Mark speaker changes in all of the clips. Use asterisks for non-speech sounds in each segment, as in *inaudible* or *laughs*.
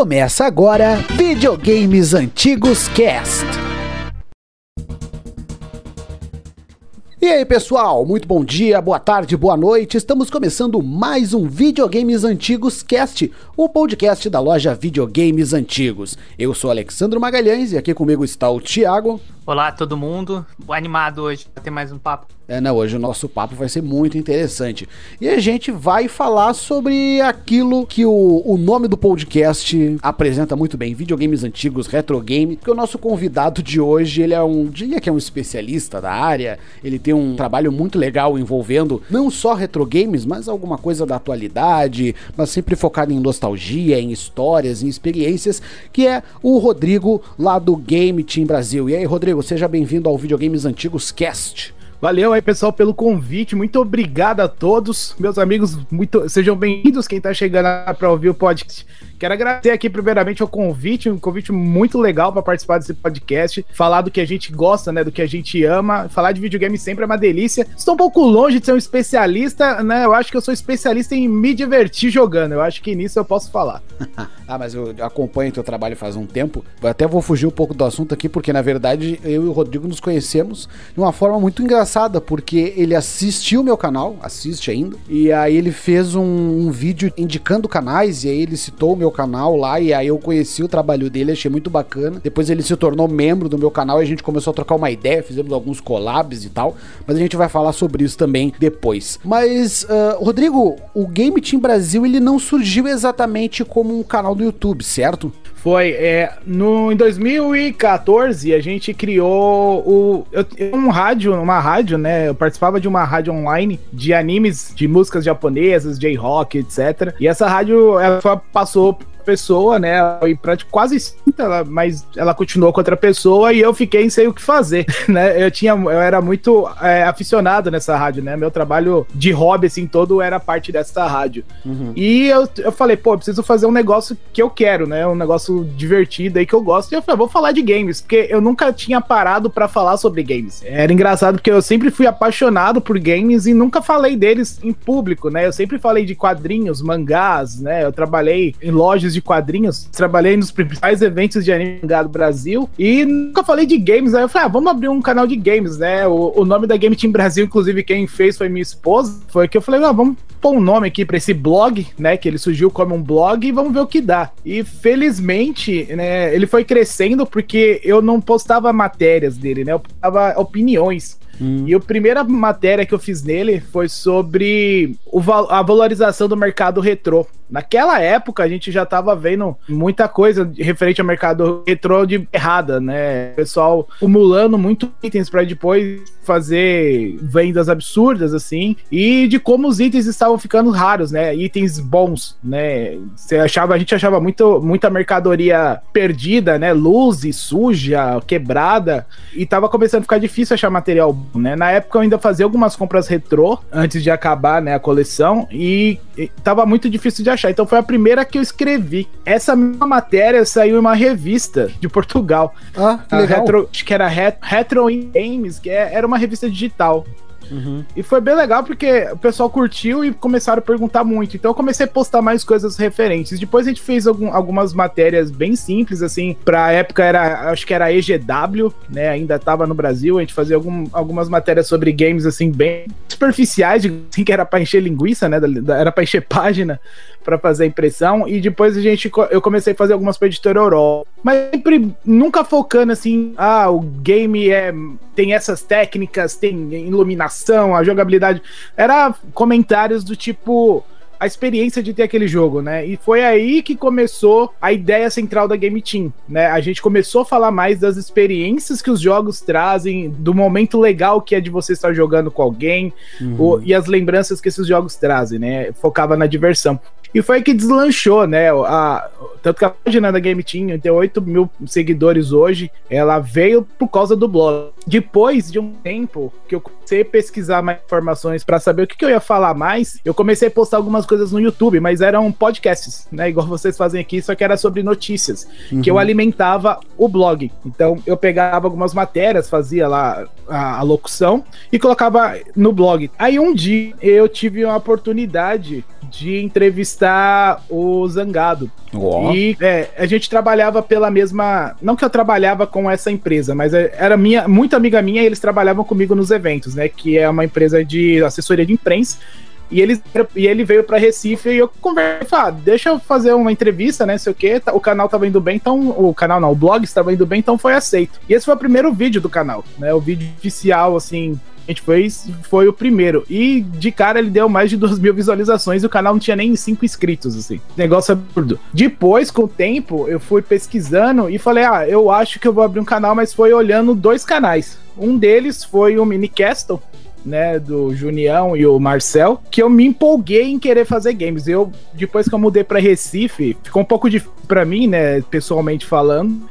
Speaker 1: Começa agora Videogames Antigos Cast. E aí pessoal, muito bom dia, boa tarde, boa noite. Estamos começando mais um Videogames Antigos Cast, o podcast da loja Videogames Antigos. Eu sou Alexandre Magalhães e aqui comigo está o Thiago.
Speaker 2: Olá todo mundo, animado hoje para ter mais um papo.
Speaker 1: É, não, hoje o nosso papo vai ser muito interessante. E a gente vai falar sobre aquilo que o, o nome do podcast apresenta muito bem, videogames antigos, retro game, porque o nosso convidado de hoje, ele é um, diria que é um especialista da área, ele tem um trabalho muito legal envolvendo não só retro games, mas alguma coisa da atualidade, mas sempre focado em nostalgia, em histórias, em experiências, que é o Rodrigo lá do Game Team Brasil. E aí, Rodrigo, seja bem-vindo ao Videogames Antigos Cast.
Speaker 3: Valeu aí, pessoal, pelo convite. Muito obrigado a todos. Meus amigos, muito sejam bem-vindos quem tá chegando para ouvir o podcast. Quero agradecer aqui, primeiramente, o convite, um convite muito legal para participar desse podcast. Falar do que a gente gosta, né? Do que a gente ama. Falar de videogame sempre é uma delícia. Estou um pouco longe de ser um especialista, né? Eu acho que eu sou especialista em me divertir jogando. Eu acho que nisso eu posso falar. *laughs*
Speaker 1: ah, mas eu acompanho teu trabalho faz um tempo. Eu até vou fugir um pouco do assunto aqui, porque na verdade eu e o Rodrigo nos conhecemos de uma forma muito engraçada, porque ele assistiu meu canal, assiste ainda, e aí ele fez um, um vídeo indicando canais, e aí ele citou o meu meu canal lá e aí eu conheci o trabalho dele, achei muito bacana. Depois ele se tornou membro do meu canal e a gente começou a trocar uma ideia, fizemos alguns collabs e tal, mas a gente vai falar sobre isso também depois. Mas, uh, Rodrigo, o Game Team Brasil ele não surgiu exatamente como um canal do YouTube, certo?
Speaker 3: Foi, é, no, em 2014 a gente criou o, eu, um rádio, uma rádio, né? Eu participava de uma rádio online de animes, de músicas japonesas, J-rock, etc. E essa rádio ela passou pessoa, né? E pra quase cinta, ela, mas ela continuou com outra pessoa e eu fiquei sem o que fazer, *laughs* né? Eu tinha, eu era muito é, aficionado nessa rádio, né? Meu trabalho de hobby, assim, todo era parte dessa rádio. Uhum. E eu, eu falei, pô, eu preciso fazer um negócio que eu quero, né? Um negócio divertido aí que eu gosto. E eu falei, vou falar de games, porque eu nunca tinha parado para falar sobre games. Era engraçado porque eu sempre fui apaixonado por games e nunca falei deles em público, né? Eu sempre falei de quadrinhos, mangás, né? Eu trabalhei em lojas de quadrinhos, trabalhei nos principais eventos de anime do Brasil e nunca falei de games. Aí eu falei, ah, vamos abrir um canal de games, né? O, o nome da Game Team Brasil, inclusive, quem fez foi minha esposa. Foi que eu falei, ah, vamos pôr um nome aqui para esse blog, né? Que ele surgiu como um blog e vamos ver o que dá. E felizmente, né, ele foi crescendo porque eu não postava matérias dele, né? Eu postava opiniões. Hum. E a primeira matéria que eu fiz nele foi sobre o, a valorização do mercado retrô. Naquela época a gente já estava vendo muita coisa referente ao mercado retrô de errada, né? O pessoal acumulando muito itens para depois fazer vendas absurdas assim, e de como os itens estavam ficando raros, né? Itens bons, né? Você achava, a gente achava muito, muita mercadoria perdida, né? Luz suja, quebrada, e tava começando a ficar difícil achar material, né? Na época eu ainda fazia algumas compras retrô antes de acabar, né, a coleção, e, e tava muito difícil de achar. Então foi a primeira que eu escrevi. Essa mesma matéria saiu em uma revista de Portugal.
Speaker 1: Ah, que legal.
Speaker 3: Retro, acho que era Retro Games, que é, era uma revista digital. Uhum. E foi bem legal porque o pessoal curtiu e começaram a perguntar muito. Então eu comecei a postar mais coisas referentes. Depois a gente fez algum, algumas matérias bem simples, assim. Pra época era, acho que era EGW, né? Ainda tava no Brasil. A gente fazia algum, algumas matérias sobre games, assim, bem superficiais, assim, que era pra encher linguiça, né? Era pra encher página para fazer a impressão. E depois a gente, eu comecei a fazer algumas pra editora Europa. Mas sempre, nunca focando assim, ah, o game é tem essas técnicas, tem iluminação, a jogabilidade. Era comentários do tipo a experiência de ter aquele jogo, né? E foi aí que começou a ideia central da Game Team, né? A gente começou a falar mais das experiências que os jogos trazem, do momento legal que é de você estar jogando com alguém, uhum. o, e as lembranças que esses jogos trazem, né? Focava na diversão. E foi que deslanchou, né? A, tanto que a página da Game Team tem 8 mil seguidores hoje, ela veio por causa do blog. Depois de um tempo que eu comecei a pesquisar mais informações para saber o que, que, eu ia falar mais, eu comecei a postar algumas coisas no YouTube, mas eram podcasts, né? Igual vocês fazem aqui, só que era sobre notícias, uhum. que eu uhum. alimentava o blog. Então eu pegava algumas matérias, fazia lá a, a locução e colocava no blog. Aí um dia eu tive uma oportunidade de entrevistar entrevistar o Zangado. E é, a gente trabalhava pela mesma. Não que eu trabalhava com essa empresa, mas é, era minha, muito amiga minha e eles trabalhavam comigo nos eventos, né? Que é uma empresa de assessoria de imprensa. E ele, e ele veio para Recife e eu conversei, ah, deixa eu fazer uma entrevista, né, sei o que, o canal tava indo bem, então, o canal não, o blog estava indo bem, então foi aceito. E esse foi o primeiro vídeo do canal, né, o vídeo oficial, assim, gente fez, foi o primeiro. E de cara ele deu mais de 2 mil visualizações e o canal não tinha nem 5 inscritos, assim. Negócio absurdo. Depois, com o tempo, eu fui pesquisando e falei, ah, eu acho que eu vou abrir um canal, mas foi olhando dois canais. Um deles foi o Mini Castle, né, do Junião e o Marcel, que eu me empolguei em querer fazer games. Eu, depois que eu mudei para Recife, ficou um pouco difícil para mim, né, pessoalmente falando,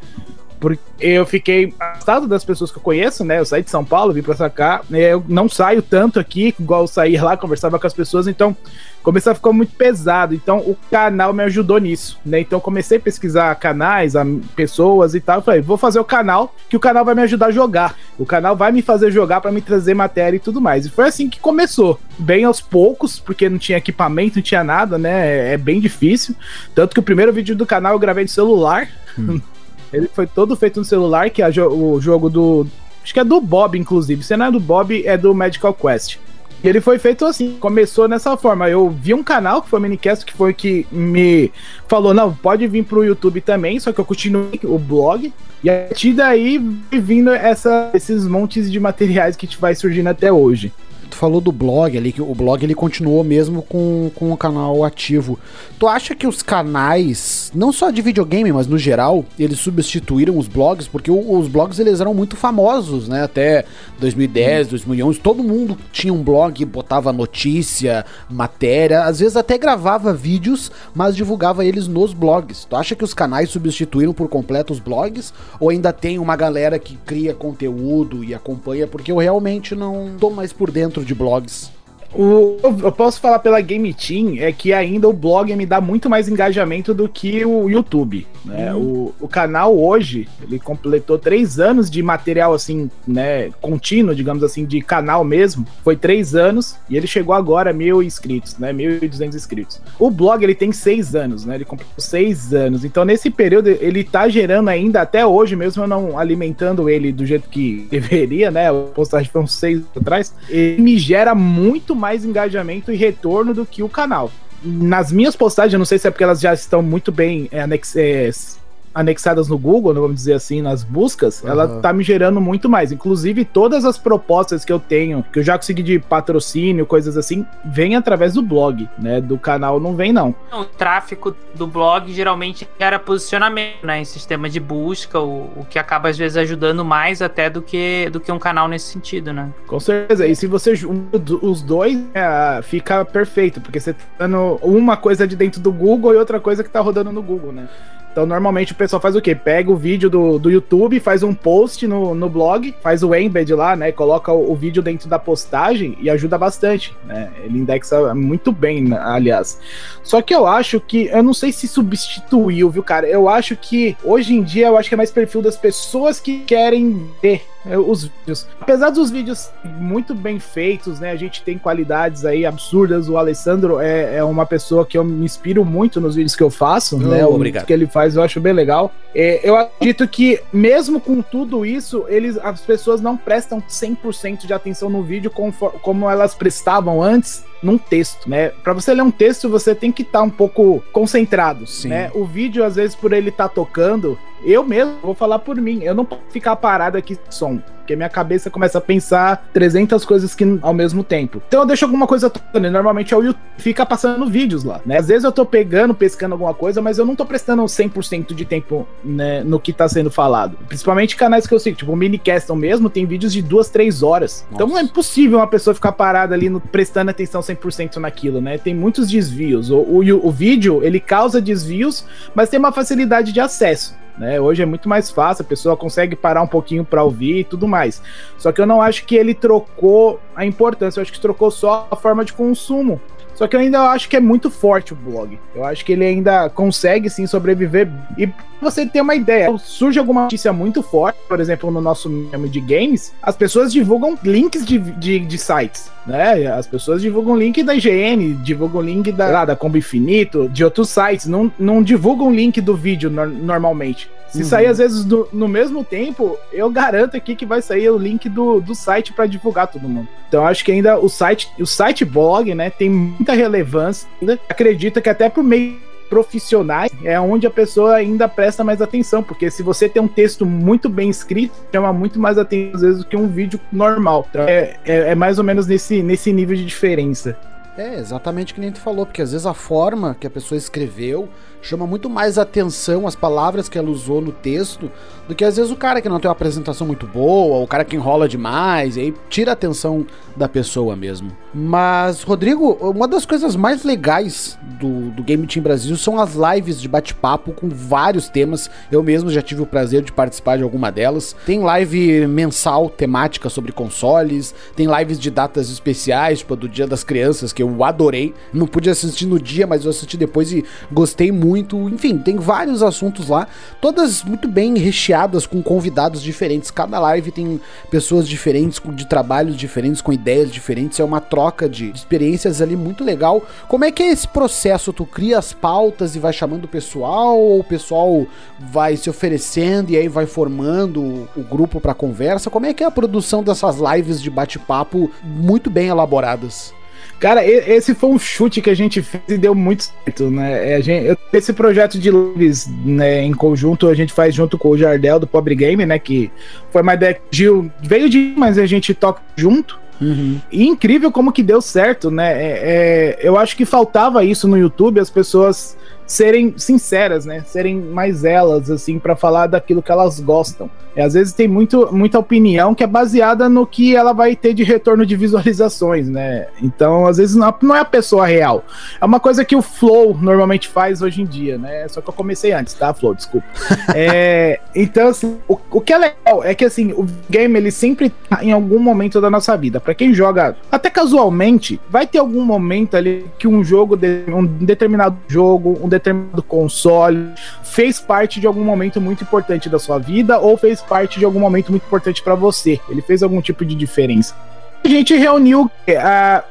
Speaker 3: porque eu fiquei afastado das pessoas que eu conheço, né? Eu saí de São Paulo, vim pra cá. Eu não saio tanto aqui, igual eu saí lá, conversava com as pessoas, então começou a ficar muito pesado. Então o canal me ajudou nisso, né? Então comecei a pesquisar canais, a pessoas e tal. Eu falei, vou fazer o canal, que o canal vai me ajudar a jogar. O canal vai me fazer jogar para me trazer matéria e tudo mais. E foi assim que começou. Bem aos poucos, porque não tinha equipamento, não tinha nada, né? É bem difícil. Tanto que o primeiro vídeo do canal eu gravei de celular. Hum. *laughs* Ele foi todo feito no celular, que é o jogo do. Acho que é do Bob, inclusive. Se não é do Bob, é do Medical Quest. E ele foi feito assim, começou nessa forma. Eu vi um canal que foi o Minicast, que foi que me falou: não, pode vir pro YouTube também, só que eu continuei o blog. E a partir daí vindo essa, esses montes de materiais que vai surgindo até hoje
Speaker 1: falou do blog ali, que o blog ele continuou mesmo com, com o canal ativo. Tu acha que os canais, não só de videogame, mas no geral, eles substituíram os blogs? Porque os blogs eles eram muito famosos, né? Até 2010, hum. 2011, todo mundo tinha um blog, botava notícia, matéria, às vezes até gravava vídeos, mas divulgava eles nos blogs. Tu acha que os canais substituíram por completo os blogs? Ou ainda tem uma galera que cria conteúdo e acompanha? Porque eu realmente não tô mais por dentro de blogs.
Speaker 3: O, eu posso falar pela Game Team é que ainda o blog me dá muito mais engajamento do que o YouTube. Né? Uhum. O, o canal hoje, ele completou três anos de material assim, né, contínuo, digamos assim, de canal mesmo. Foi três anos e ele chegou agora a mil inscritos, né, mil e duzentos inscritos. O blog, ele tem seis anos, né, ele completou seis anos. Então, nesse período, ele tá gerando ainda, até hoje, mesmo eu não alimentando ele do jeito que *laughs* deveria, né, a postagem foi uns seis atrás, ele me gera muito mais engajamento e retorno do que o canal. Nas minhas postagens, eu não sei se é porque elas já estão muito bem é, anexadas anexadas no Google, vamos dizer assim, nas buscas, uhum. ela tá me gerando muito mais. Inclusive, todas as propostas que eu tenho, que eu já consegui de patrocínio, coisas assim, vem através do blog, né? Do canal não vem, não.
Speaker 2: O tráfego do blog geralmente era posicionamento, né? Em sistema de busca, o, o que acaba às vezes ajudando mais até do que, do que um canal nesse sentido, né?
Speaker 3: Com certeza. E se você junta os dois, é, fica perfeito, porque você tá dando uma coisa de dentro do Google e outra coisa que tá rodando no Google, né? Então, normalmente o pessoal faz o quê? Pega o vídeo do, do YouTube, faz um post no, no blog, faz o embed lá, né? Coloca o, o vídeo dentro da postagem e ajuda bastante, né? Ele indexa muito bem, né, aliás. Só que eu acho que, eu não sei se substituiu, viu, cara? Eu acho que, hoje em dia, eu acho que é mais perfil das pessoas que querem ver os vídeos. Apesar dos vídeos muito bem feitos, né? A gente tem qualidades aí absurdas. O Alessandro é, é uma pessoa que eu me inspiro muito nos vídeos que eu faço, oh, né?
Speaker 1: Obrigado.
Speaker 3: O que ele faz eu acho bem legal. É, eu acredito que, mesmo com tudo isso, eles, as pessoas não prestam 100% de atenção no vídeo como, como elas prestavam antes num texto, né? Para você ler um texto, você tem que estar tá um pouco concentrado, Sim. né? O vídeo, às vezes, por ele estar tá tocando, eu mesmo vou falar por mim, eu não posso ficar parado aqui som porque minha cabeça começa a pensar 300 coisas que ao mesmo tempo. Então eu deixo alguma coisa tocando, normalmente é o YouTube fica passando vídeos lá, né? Às vezes eu tô pegando, pescando alguma coisa, mas eu não tô prestando 100% de tempo né, no que tá sendo falado. Principalmente canais que eu sigo, tipo o Minicaston mesmo, tem vídeos de duas, três horas. Nossa. Então é impossível uma pessoa ficar parada ali no, prestando atenção 100% naquilo, né? Tem muitos desvios. O, o, o vídeo, ele causa desvios, mas tem uma facilidade de acesso. Né? Hoje é muito mais fácil, a pessoa consegue parar um pouquinho para ouvir e tudo mais. Só que eu não acho que ele trocou a importância, eu acho que trocou só a forma de consumo. Só que eu ainda acho que é muito forte o blog. Eu acho que ele ainda consegue sim sobreviver. E você ter uma ideia, surge alguma notícia muito forte, por exemplo, no nosso meme de games, as pessoas divulgam links de, de, de sites, né? As pessoas divulgam link da IGN, divulgam link da, lá, da Combo Infinito, de outros sites, não, não divulgam link do vídeo no, normalmente. Se uhum. sair às vezes do, no mesmo tempo, eu garanto aqui que vai sair o link do, do site para divulgar todo mundo. Então acho que ainda o site, o site blog, né, tem muita relevância. Acredita que até por meio profissionais é onde a pessoa ainda presta mais atenção, porque se você tem um texto muito bem escrito, chama muito mais atenção às vezes do que um vídeo normal. Então, é, é, é mais ou menos nesse, nesse nível de diferença.
Speaker 1: É, exatamente o que nem tu falou, porque às vezes a forma que a pessoa escreveu chama muito mais atenção as palavras que ela usou no texto do que às vezes o cara que não tem uma apresentação muito boa, o cara que enrola demais, e aí tira a atenção da pessoa mesmo. Mas, Rodrigo, uma das coisas mais legais do, do Game Team Brasil são as lives de bate-papo com vários temas. Eu mesmo já tive o prazer de participar de alguma delas. Tem live mensal temática sobre consoles, tem lives de datas especiais, tipo a do Dia das Crianças, que eu adorei. Não pude assistir no dia, mas eu assisti depois e gostei muito. Enfim, tem vários assuntos lá, todas muito bem recheadas com convidados diferentes. Cada live tem pessoas diferentes, de trabalhos diferentes, com ideias diferentes. É uma troca de experiências ali muito legal. Como é que é esse processo? Tu cria as pautas e vai chamando o pessoal, ou o pessoal vai se oferecendo e aí vai formando o grupo para conversa? Como é que é a produção dessas lives de bate-papo muito bem elaboradas?
Speaker 3: Cara, esse foi um chute que a gente fez e deu muito certo, né? É, gente, esse projeto de lives né, em conjunto a gente faz junto com o Jardel do Pobre Game, né? Que foi uma ideia que Gil veio de mas a gente toca junto. Uhum. E incrível como que deu certo, né? É, é, eu acho que faltava isso no YouTube, as pessoas serem sinceras, né? Serem mais elas, assim, para falar daquilo que elas gostam. E às vezes tem muito, muita opinião que é baseada no que ela vai ter de retorno de visualizações, né? Então, às vezes, não, não é a pessoa real. É uma coisa que o Flow normalmente faz hoje em dia, né? Só que eu comecei antes, tá, Flow? Desculpa. *laughs* é, então, assim, o, o que é legal é que, assim, o game, ele sempre tá em algum momento da nossa vida. para quem joga, até casualmente, vai ter algum momento ali que um jogo, de, um determinado jogo, um determinado console fez parte de algum momento muito importante da sua vida ou fez parte de algum momento muito importante para você. Ele fez algum tipo de diferença. A gente reuniu a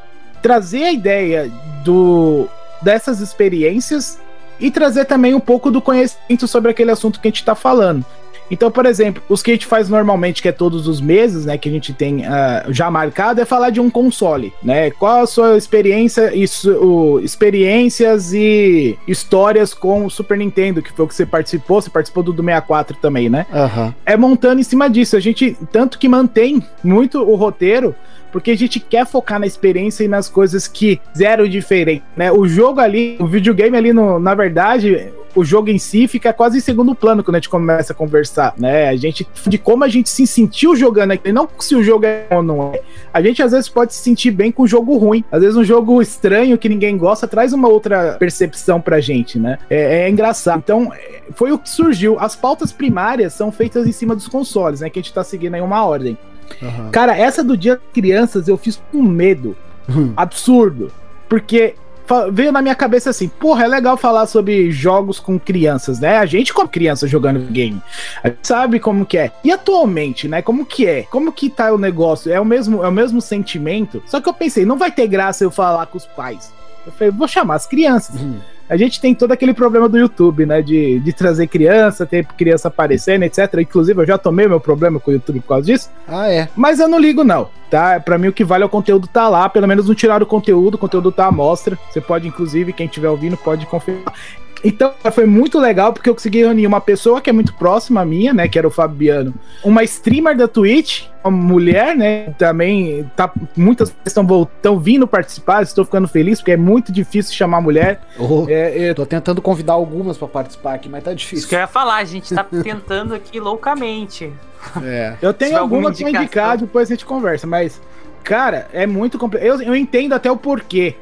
Speaker 3: trazer a ideia do dessas experiências e trazer também um pouco do conhecimento sobre aquele assunto que a gente está falando. Então, por exemplo, os que a gente faz normalmente, que é todos os meses, né, que a gente tem uh, já marcado, é falar de um console, né? Qual a sua experiência, isso, o, experiências e histórias com o Super Nintendo, que foi o que você participou, você participou do, do 64 também, né?
Speaker 1: Uhum.
Speaker 3: É montando em cima disso. A gente, tanto que mantém muito o roteiro, porque a gente quer focar na experiência e nas coisas que zero diferente, né? O jogo ali, o videogame ali, no, na verdade, o jogo em si fica quase em segundo plano quando a gente começa a conversar, né? A gente de como a gente se sentiu jogando aqui, não se o jogo é ou não é. A gente às vezes pode se sentir bem com o jogo ruim. Às vezes um jogo estranho que ninguém gosta traz uma outra percepção pra gente, né? É, é engraçado. Então, foi o que surgiu. As pautas primárias são feitas em cima dos consoles, né? Que a gente tá seguindo aí uma ordem. Uhum. Cara, essa do Dia das Crianças eu fiz com medo. Uhum. Absurdo. Porque veio na minha cabeça assim, porra, é legal falar sobre jogos com crianças, né? A gente como criança jogando game, a gente sabe como que é. E atualmente, né, como que é? Como que tá o negócio? É o mesmo, é o mesmo sentimento? Só que eu pensei, não vai ter graça eu falar com os pais. Eu falei, vou chamar as crianças. Uhum a gente tem todo aquele problema do YouTube, né? De, de trazer criança, ter criança aparecendo, etc. Inclusive, eu já tomei meu problema com o YouTube por causa disso.
Speaker 1: Ah, é?
Speaker 3: Mas eu não ligo, não. Tá? Pra mim, o que vale é o conteúdo tá lá. Pelo menos não tirar o conteúdo, o conteúdo tá à mostra. Você pode, inclusive, quem estiver ouvindo, pode confirmar. Então, foi muito legal porque eu consegui reunir uma pessoa que é muito próxima a minha, né? Que era o Fabiano. Uma streamer da Twitch, uma mulher, né? Também tá. Muitas estão estão vindo participar, estou ficando feliz, porque é muito difícil chamar mulher.
Speaker 1: Oh, é, é... Tô tentando convidar algumas para participar aqui, mas tá difícil. Isso
Speaker 2: que eu ia falar, a gente tá tentando aqui loucamente.
Speaker 3: É. Eu tenho algumas pra indicar, depois a gente conversa, mas, cara, é muito complexo. Eu, eu entendo até o porquê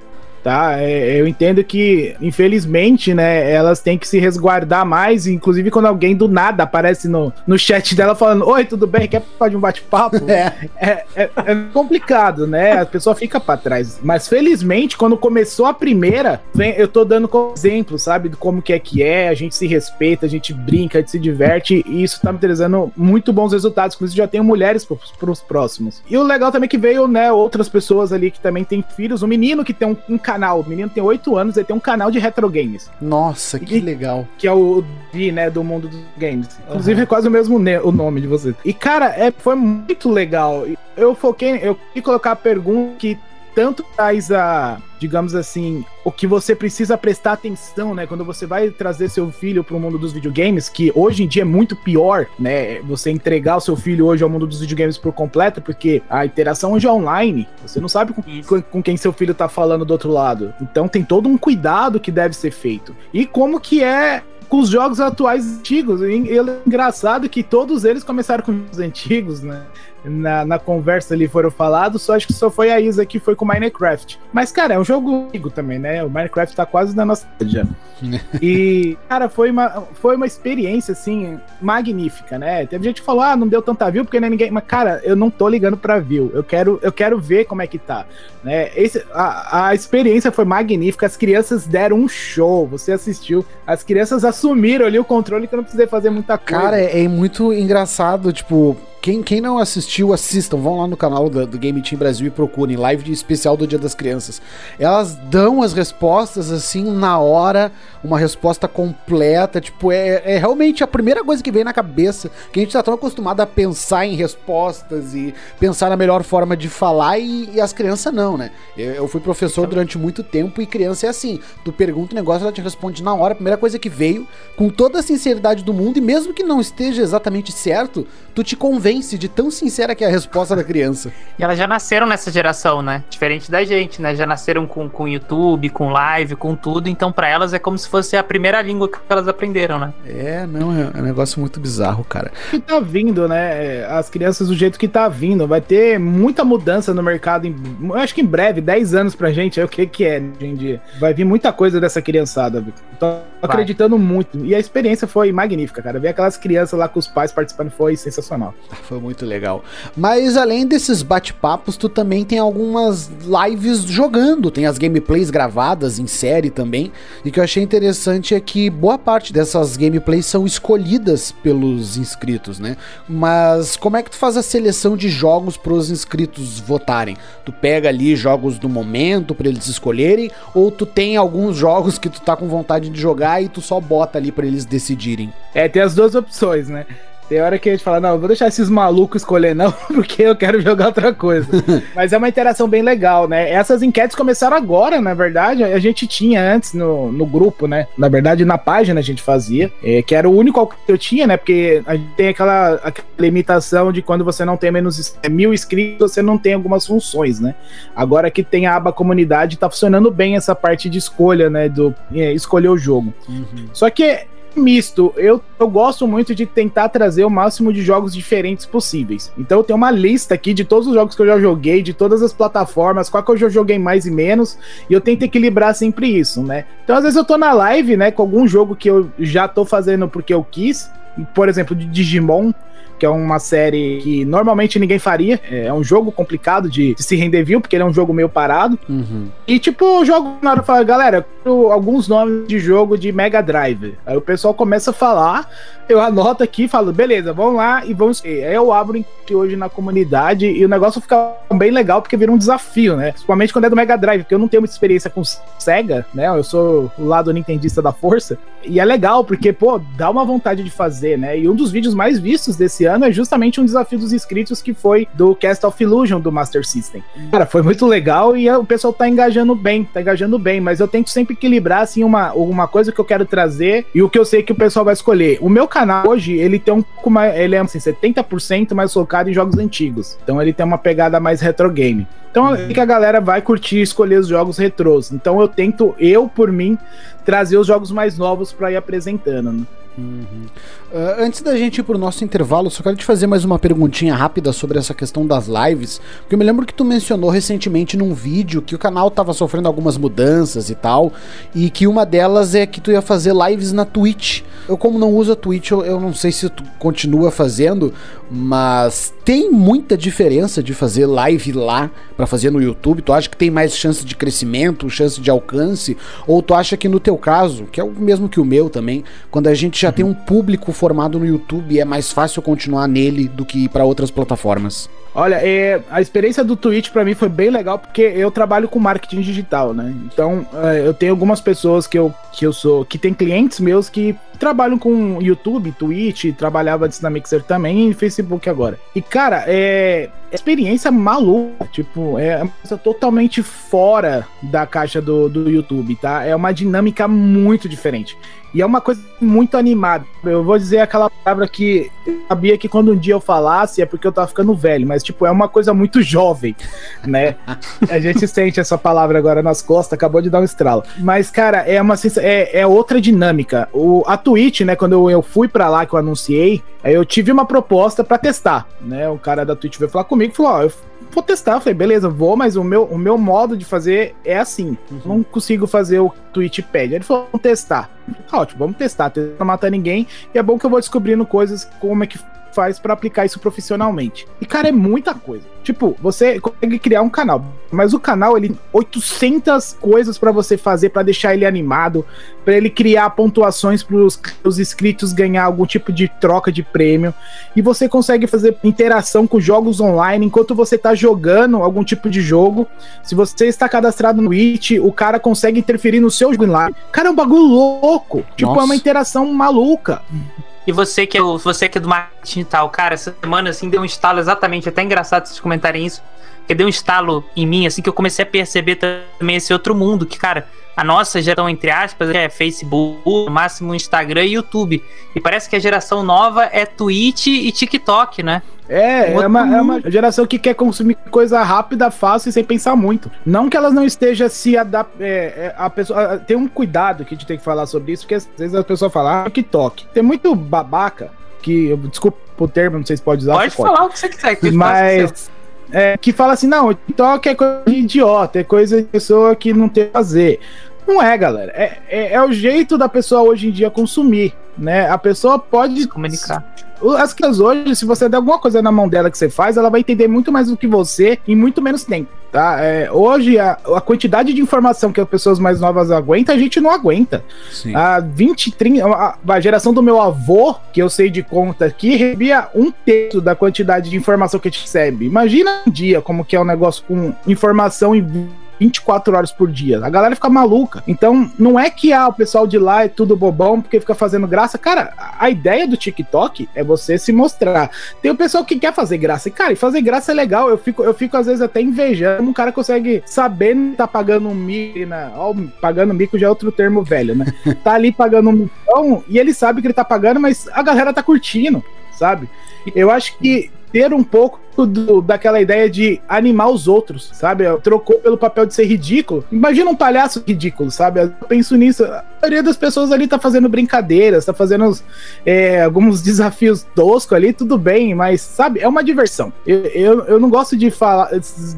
Speaker 3: tá? É, eu entendo que, infelizmente, né, elas têm que se resguardar mais, inclusive quando alguém do nada aparece no, no chat dela falando, oi, tudo bem, quer fazer um bate-papo? *laughs* É. É, é, é. complicado, né? A pessoa fica para trás. Mas felizmente, quando começou a primeira, vem, eu tô dando como exemplo, sabe, de como que é que é, a gente se respeita, a gente brinca, a gente se diverte, e isso tá me trazendo muito bons resultados. Inclusive, já tenho mulheres pros, pros próximos. E o legal também é que veio, né, outras pessoas ali que também têm filhos, um menino que tem um, um canal. O menino tem 8 anos, ele tem um canal de retro games.
Speaker 1: Nossa, que e, legal.
Speaker 3: Que é o D, né, do mundo dos games. Inclusive uhum. é quase o mesmo o nome de você. E cara, é, foi muito legal. Eu foquei, eu quis colocar a pergunta que tanto traz a, digamos assim, o que você precisa prestar atenção, né? Quando você vai trazer seu filho para o mundo dos videogames, que hoje em dia é muito pior, né? Você entregar o seu filho hoje ao mundo dos videogames por completo, porque a interação hoje é online. Você não sabe com, com, com quem seu filho tá falando do outro lado. Então tem todo um cuidado que deve ser feito. E como que é com os jogos atuais antigos. E é engraçado que todos eles começaram com os antigos, né? Na, na conversa ali foram falados, só acho que só foi a Isa que foi com Minecraft. Mas, cara, é um jogo antigo também, né? O Minecraft tá quase na nossa já. *laughs* e, cara, foi uma, foi uma experiência, assim, magnífica, né? Teve gente que falou, ah, não deu tanta view porque nem ninguém. Mas, cara, eu não tô ligando pra view. Eu quero, eu quero ver como é que tá. Né? Esse, a, a experiência foi magnífica, as crianças deram um show. Você assistiu, as crianças assumiram ali o controle que eu não precisei fazer muita coisa.
Speaker 1: Cara, é, é muito engraçado, tipo quem, quem não assistiu, assistam. Vão lá no canal do, do Game Team Brasil e procurem live de especial do Dia das Crianças. Elas dão as respostas assim na hora, uma resposta completa. Tipo, é, é realmente a primeira coisa que vem na cabeça. Que a gente tá tão acostumado a pensar em respostas e pensar na melhor forma de falar e, e as crianças não, né? Eu, eu, fui professor durante muito tempo e criança é assim. Tu pergunta um negócio, ela te responde na hora, a primeira coisa que veio, com toda a sinceridade do mundo, e mesmo que não esteja exatamente certo, tu te convence convence de tão sincera que é a resposta da criança.
Speaker 2: E elas já nasceram nessa geração, né? Diferente da gente, né? Já nasceram com, com YouTube, com live, com tudo. Então, para elas é como se fosse a primeira língua que elas aprenderam, né?
Speaker 1: É, não, é, é um negócio muito bizarro, cara.
Speaker 3: Que tá vindo, né? As crianças do jeito que tá vindo. Vai ter muita mudança no mercado. Em, eu acho que em breve, 10 anos pra gente, é o que que é hoje em dia. Vai vir muita coisa dessa criançada. Tô acreditando muito. E a experiência foi magnífica, cara. Ver aquelas crianças lá com os pais participando foi sensacional.
Speaker 1: Foi muito legal. Mas além desses bate-papos, tu também tem algumas lives jogando, tem as gameplays gravadas em série também. E que eu achei interessante é que boa parte dessas gameplays são escolhidas pelos inscritos, né? Mas como é que tu faz a seleção de jogos para os inscritos votarem? Tu pega ali jogos do momento para eles escolherem ou tu tem alguns jogos que tu tá com vontade de jogar e tu só bota ali para eles decidirem?
Speaker 3: É, tem as duas opções, né? Tem hora que a gente fala, não, vou deixar esses malucos escolher não, *laughs* porque eu quero jogar outra coisa. *laughs* Mas é uma interação bem legal, né? Essas enquetes começaram agora, na verdade. A gente tinha antes no, no grupo, né? Na verdade, na página a gente fazia, é, que era o único que eu tinha, né? Porque a gente tem aquela, aquela limitação de quando você não tem menos é, mil inscritos, você não tem algumas funções, né? Agora que tem a aba comunidade, tá funcionando bem essa parte de escolha, né? Do é, escolher o jogo. Uhum. Só que misto. Eu, eu gosto muito de tentar trazer o máximo de jogos diferentes possíveis. Então eu tenho uma lista aqui de todos os jogos que eu já joguei, de todas as plataformas, qual que eu já joguei mais e menos, e eu tento equilibrar sempre isso, né? Então às vezes eu tô na live, né, com algum jogo que eu já tô fazendo porque eu quis, por exemplo, de Digimon, que é uma série que normalmente ninguém faria. É um jogo complicado de, de se render view, porque ele é um jogo meio parado. Uhum. E, tipo, o jogo na hora fala, galera, alguns nomes de jogo de Mega Drive. Aí o pessoal começa a falar, eu anoto aqui e falo, beleza, vamos lá e vamos. Aí eu abro hoje na comunidade e o negócio fica bem legal porque vira um desafio, né? Principalmente quando é do Mega Drive, porque eu não tenho muita experiência com Sega, né? Eu sou o lado nintendista da força. E é legal porque, pô, dá uma vontade de fazer, né? E um dos vídeos mais vistos desse ano é justamente um desafio dos inscritos que foi do Cast of Illusion do Master System. Cara, foi muito legal e o pessoal tá engajando bem, tá engajando bem, mas eu tento sempre equilibrar, assim, uma, uma coisa que eu quero trazer e o que eu sei que o pessoal vai escolher. O meu canal hoje, ele tem um pouco mais, ele é, assim, 70% mais focado em jogos antigos. Então ele tem uma pegada mais retro game. Então é que a galera vai curtir escolher os jogos retrôs. Então eu tento, eu por mim, trazer os jogos mais novos para ir apresentando. Né?
Speaker 1: Uhum. Uh, antes da gente ir pro nosso intervalo, só quero te fazer mais uma perguntinha rápida sobre essa questão das lives, porque eu me lembro que tu mencionou recentemente num vídeo que o canal tava sofrendo algumas mudanças e tal, e que uma delas é que tu ia fazer lives na Twitch. Eu como não uso a Twitch, eu, eu não sei se tu continua fazendo, mas tem muita diferença de fazer live lá para fazer no YouTube? Tu acha que tem mais chance de crescimento, chance de alcance? Ou tu acha que no teu caso, que é o mesmo que o meu também, quando a gente já uhum. tem um público formado no YouTube, é mais fácil continuar nele do que ir para outras plataformas?
Speaker 3: Olha, é, a experiência do Twitch para mim foi bem legal porque eu trabalho com marketing digital, né? Então é, eu tenho algumas pessoas que eu, que eu sou, que tem clientes meus que trabalham com YouTube, Twitch, trabalhava antes na Mixer também e Facebook agora. E cara, é experiência maluca, tipo, é uma coisa totalmente fora da caixa do, do YouTube, tá? É uma dinâmica muito diferente. E é uma coisa muito animada. Eu vou dizer aquela palavra que eu sabia que quando um dia eu falasse é porque eu tava ficando velho, mas tipo, é uma coisa muito jovem, né? *laughs* A gente sente essa palavra agora nas costas, acabou de dar um estralo. Mas, cara, é uma é, é outra dinâmica. O, a Twitch, né, quando eu, eu fui para lá que eu anunciei, eu tive uma proposta para testar, né? O cara da Twitch veio falar comigo e falou: Ó, oh, eu vou testar. Eu falei, beleza, vou, mas o meu, o meu modo de fazer é assim. Uhum. Não consigo fazer o Twitch pede. Ele falou, vamos testar. Tá ótimo, vamos testar. Não matar ninguém. E é bom que eu vou descobrindo coisas, como é que faz para aplicar isso profissionalmente. E, cara, é muita coisa. Tipo, você consegue criar um canal, mas o canal, ele 800 coisas para você fazer para deixar ele animado, para ele criar pontuações para os inscritos ganhar algum tipo de troca de prêmio. E você consegue fazer interação com jogos online enquanto você tá jogando algum tipo de jogo. Se você está cadastrado no Twitch, o cara consegue interferir no seu jogo online. Cara, é um bagulho louco. Tipo, Nossa. é uma interação maluca.
Speaker 2: E você que é, o, você que é do marketing e tal, cara, essa semana assim deu um estalo exatamente, até engraçado vocês comentarem isso, que deu um estalo em mim, assim, que eu comecei a perceber também esse outro mundo, que, cara, a nossa geração, entre aspas, é Facebook, no máximo Instagram e YouTube. E parece que a geração nova é Twitch e TikTok, né?
Speaker 3: É, é uma, é uma, geração que quer consumir coisa rápida, fácil e sem pensar muito. Não que elas não estejam se adaptando. É, é, a pessoa tem um cuidado que a gente tem que falar sobre isso, porque às vezes a pessoa fala, ah, TikTok. Tem muito babaca que. Desculpa o termo, não sei se pode usar.
Speaker 2: Pode falar o que você quiser. Que
Speaker 3: mas. É, que fala assim, não, TikTok é coisa de idiota, é coisa de pessoa que não tem fazer. Não é, galera. É, é, é, o jeito da pessoa hoje em dia consumir, né? A pessoa pode
Speaker 2: se comunicar.
Speaker 3: As crianças hoje, se você der alguma coisa na mão dela que você faz, ela vai entender muito mais do que você em muito menos tempo, tá? É, hoje, a, a, quantidade de informação que as pessoas mais novas aguentam, a gente não aguenta. Sim. A 20, 30, a, a geração do meu avô, que eu sei de conta aqui, recebia um terço da quantidade de informação que a gente recebe. Imagina um dia como que é um negócio com informação em 24 horas por dia. A galera fica maluca. Então, não é que ah, o pessoal de lá é tudo bobão porque fica fazendo graça. Cara, a ideia do TikTok é você se mostrar. Tem o pessoal que quer fazer graça. E, cara, e fazer graça é legal. Eu fico, eu fico às vezes até invejando. Um cara consegue saber que tá pagando um mico, né? Ó, pagando mico já é outro termo velho, né? *laughs* Tá ali pagando um milhão e ele sabe que ele tá pagando, mas a galera tá curtindo, sabe? Eu acho que ter um pouco do, daquela ideia de animar os outros, sabe? Trocou pelo papel de ser ridículo. Imagina um palhaço ridículo, sabe? Eu penso nisso. A maioria das pessoas ali tá fazendo brincadeiras, tá fazendo é, alguns desafios toscos ali, tudo bem, mas, sabe? É uma diversão. Eu, eu, eu não gosto de falar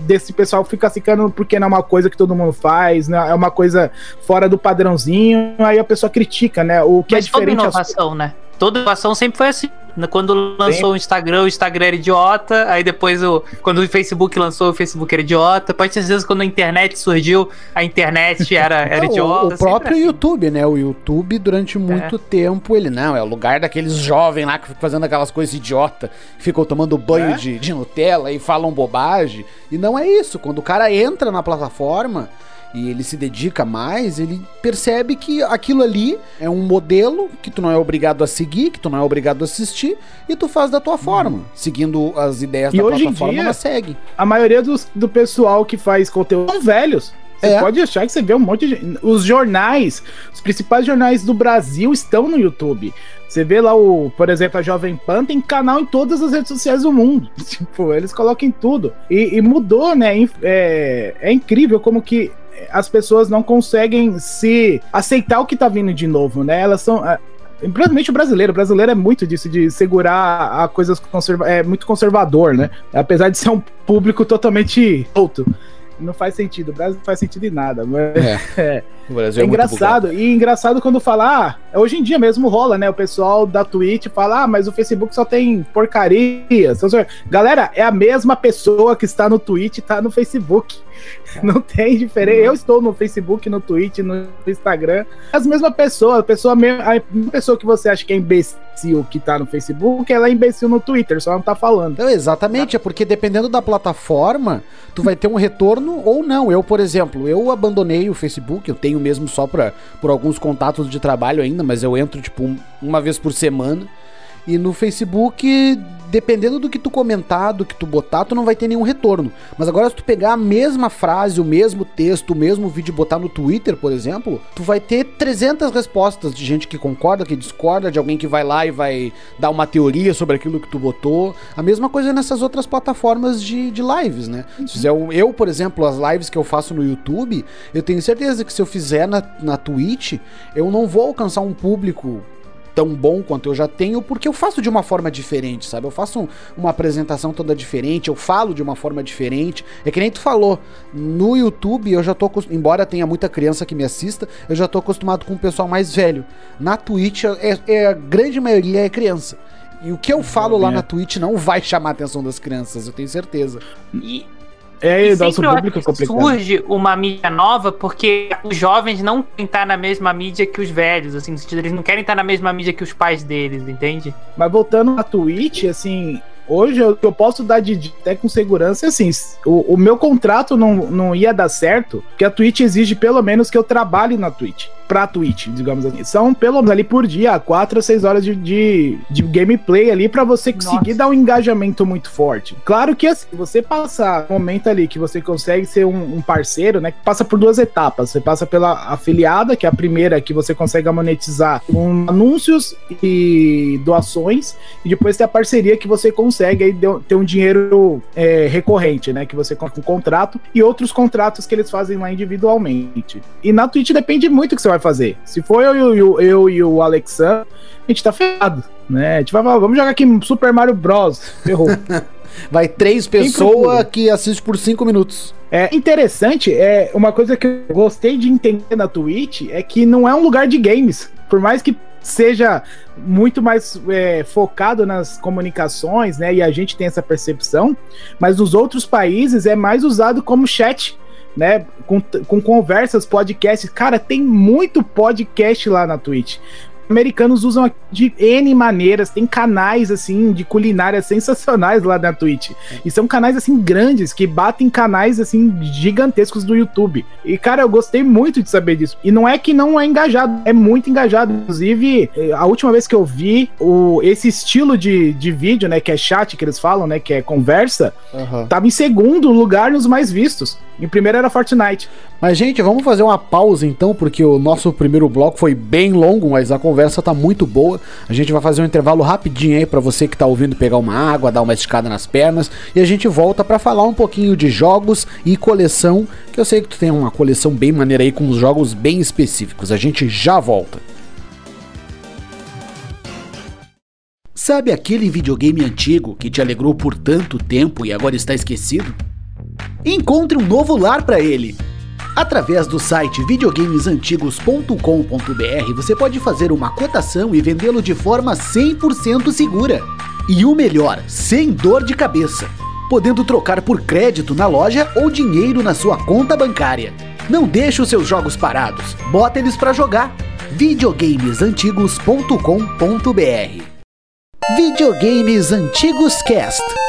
Speaker 3: desse pessoal ficar ficando porque não é uma coisa que todo mundo faz, né? É uma coisa fora do padrãozinho, aí a pessoa critica, né? O que é mas é diferente.
Speaker 2: Toda inovação, né? Toda inovação sempre foi assim. Quando lançou Sim. o Instagram, o Instagram era idiota. Aí depois, o, quando o Facebook lançou, o Facebook era idiota. Pode ter certeza quando a internet surgiu, a internet *laughs* era, era não, idiota.
Speaker 1: O, próprio assim. YouTube, né? O YouTube, durante muito é. tempo, ele não, é o lugar daqueles jovens lá que ficam fazendo aquelas coisas idiota, ficam tomando banho é? de, de Nutella e falam bobagem. E não é isso. Quando o cara entra na plataforma e ele se dedica mais, ele percebe que aquilo ali é um modelo que tu não é obrigado a seguir, que tu não é obrigado a assistir, e tu faz da tua hum. forma, seguindo as ideias
Speaker 3: e da hoje plataforma, em dia, segue. A maioria dos, do pessoal que faz conteúdo são velhos. Você é. pode achar que você vê um monte de. Os jornais, os principais jornais do Brasil estão no YouTube. Você vê lá o, por exemplo, a Jovem Pan tem canal em todas as redes sociais do mundo. *laughs* Tipo, eles colocam em tudo. E, e mudou, né? É, é incrível como que as pessoas não conseguem se aceitar o que tá vindo de novo, né? Elas são. Principalmente o brasileiro. O brasileiro é muito disso, de segurar a coisas conserva é muito conservador, né? Apesar de ser um público totalmente solto. Não faz sentido. O Brasil não faz sentido em nada. Mas... É. *laughs* é. O Brasil é, é engraçado. E engraçado quando falar, ah, hoje em dia mesmo rola, né? O pessoal da Twitch fala, ah, mas o Facebook só tem porcaria. Galera, é a mesma pessoa que está no Twitch e está no Facebook. Não tem diferença. Eu estou no Facebook, no Twitch, no Instagram. As mesmas pessoas. A pessoa, a pessoa que você acha que é imbecil que tá no Facebook, ela é imbecil no Twitter, só não tá falando.
Speaker 1: Então, exatamente, é porque dependendo da plataforma, tu vai ter um retorno ou não. Eu, por exemplo, eu abandonei o Facebook, eu tenho mesmo só pra, por alguns contatos de trabalho ainda, mas eu entro, tipo, um, uma vez por semana. E no Facebook, dependendo do que tu comentar, do que tu botar, tu não vai ter nenhum retorno. Mas agora, se tu pegar a mesma frase, o mesmo texto, o mesmo vídeo e botar no Twitter, por exemplo, tu vai ter 300 respostas de gente que concorda, que discorda, de alguém que vai lá e vai dar uma teoria sobre aquilo que tu botou. A mesma coisa nessas outras plataformas de, de lives, né? Se fizer eu, por exemplo, as lives que eu faço no YouTube, eu tenho certeza que se eu fizer na, na Twitch, eu não vou alcançar um público tão bom quanto eu já tenho, porque eu faço de uma forma diferente, sabe? Eu faço um, uma apresentação toda diferente, eu falo de uma forma diferente. É que nem tu falou, no YouTube eu já tô, embora tenha muita criança que me assista, eu já tô acostumado com o pessoal mais velho. Na Twitch, é, é a grande maioria é criança. E o que eu falo lá na Twitch não vai chamar a atenção das crianças, eu tenho certeza.
Speaker 2: E é, e nosso público é complicado. surge uma mídia nova porque os jovens não querem estar na mesma mídia que os velhos, assim, no sentido, eles não querem estar na mesma mídia que os pais deles, entende?
Speaker 3: Mas voltando à Twitch, assim, hoje eu, eu posso dar de, até com segurança, assim, o, o, meu contrato não, não ia dar certo, porque a Twitch exige pelo menos que eu trabalhe na Twitch pra Twitch, digamos assim. São pelo menos ali por dia, 4 a 6 horas de, de, de gameplay ali para você conseguir Nossa. dar um engajamento muito forte. Claro que assim, você passar um momento ali que você consegue ser um, um, parceiro, né? Que passa por duas etapas. Você passa pela afiliada, que é a primeira que você consegue monetizar com anúncios e doações, e depois tem a parceria que você consegue aí ter um dinheiro é, recorrente, né? Que você compra um contrato e outros contratos que eles fazem lá individualmente. E na Twitch depende muito do que você vai vai fazer. Se for eu, eu, eu e o Alexandre, a gente tá ferrado, né? A gente vai falar, vamos jogar aqui Super Mario Bros. Ferrou. *laughs*
Speaker 1: vai três pessoas que assistem por cinco minutos.
Speaker 3: É interessante, é uma coisa que eu gostei de entender na Twitch é que não é um lugar de games. Por mais que seja muito mais é, focado nas comunicações, né? E a gente tem essa percepção, mas nos outros países é mais usado como chat né? Com, com conversas, podcasts. Cara, tem muito podcast lá na Twitch americanos usam de N maneiras, tem canais assim de culinária sensacionais lá na Twitch. E são canais assim grandes que batem canais assim gigantescos do YouTube. E cara, eu gostei muito de saber disso. E não é que não é engajado, é muito engajado. Inclusive, a última vez que eu vi o, esse estilo de, de vídeo, né, que é chat que eles falam, né, que é conversa, uhum. tava em segundo lugar nos mais vistos. Em primeiro era Fortnite.
Speaker 1: Mas, gente, vamos fazer uma pausa então, porque o nosso primeiro bloco foi bem longo, mas a conversa tá muito boa. A gente vai fazer um intervalo rapidinho aí para você que tá ouvindo pegar uma água, dar uma esticada nas pernas, e a gente volta para falar um pouquinho de jogos e coleção, que eu sei que tu tem uma coleção bem maneira aí com os jogos bem específicos. A gente já volta. Sabe aquele videogame antigo que te alegrou por tanto tempo e agora está esquecido? Encontre um novo lar para ele. Através do site videogamesantigos.com.br você pode fazer uma cotação e vendê-lo de forma 100% segura. E o melhor, sem dor de cabeça, podendo trocar por crédito na loja ou dinheiro na sua conta bancária. Não deixe os seus jogos parados, bota eles para jogar. videogamesantigos.com.br Videogames Antigos Cast